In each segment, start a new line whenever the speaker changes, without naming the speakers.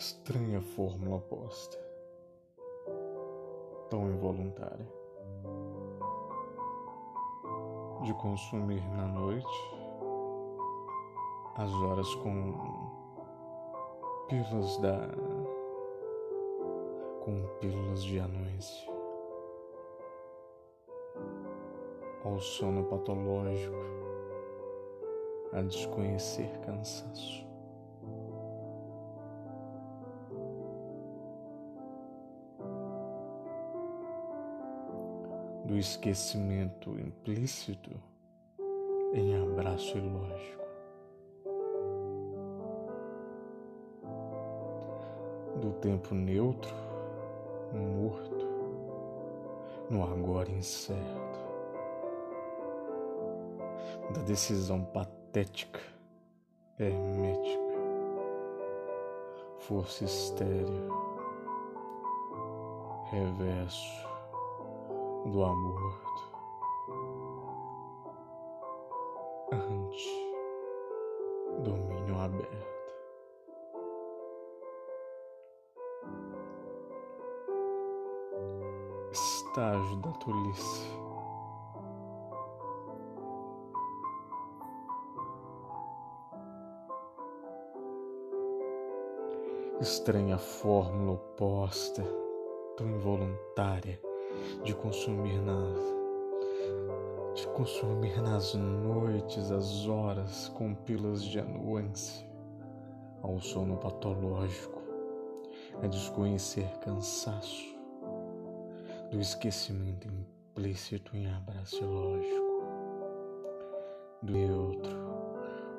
Estranha fórmula oposta, tão involuntária, de consumir na noite as horas com pílulas da com pílulas de anuência ao sono patológico a desconhecer cansaço do esquecimento implícito em abraço ilógico, do tempo neutro, morto, no agora incerto, da decisão patética, hermética, força estéreo, reverso do aborto ante domínio aberto. Estágio da tolice. Estranha fórmula oposta, tão involuntária de consumir nas de consumir nas noites as horas com pilas de anuância ao sono patológico, a desconhecer cansaço do esquecimento implícito em abraço lógico do outro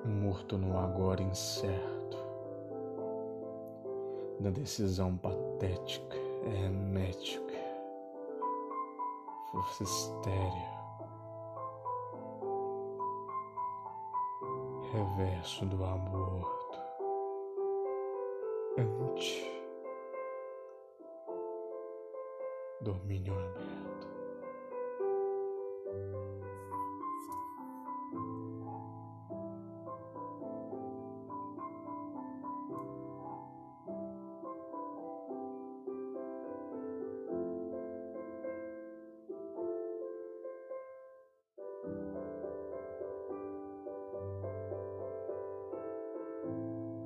morto no agora incerto. Da decisão patética hermética força estéreo, reverso do aborto, ante. Domínio aberto.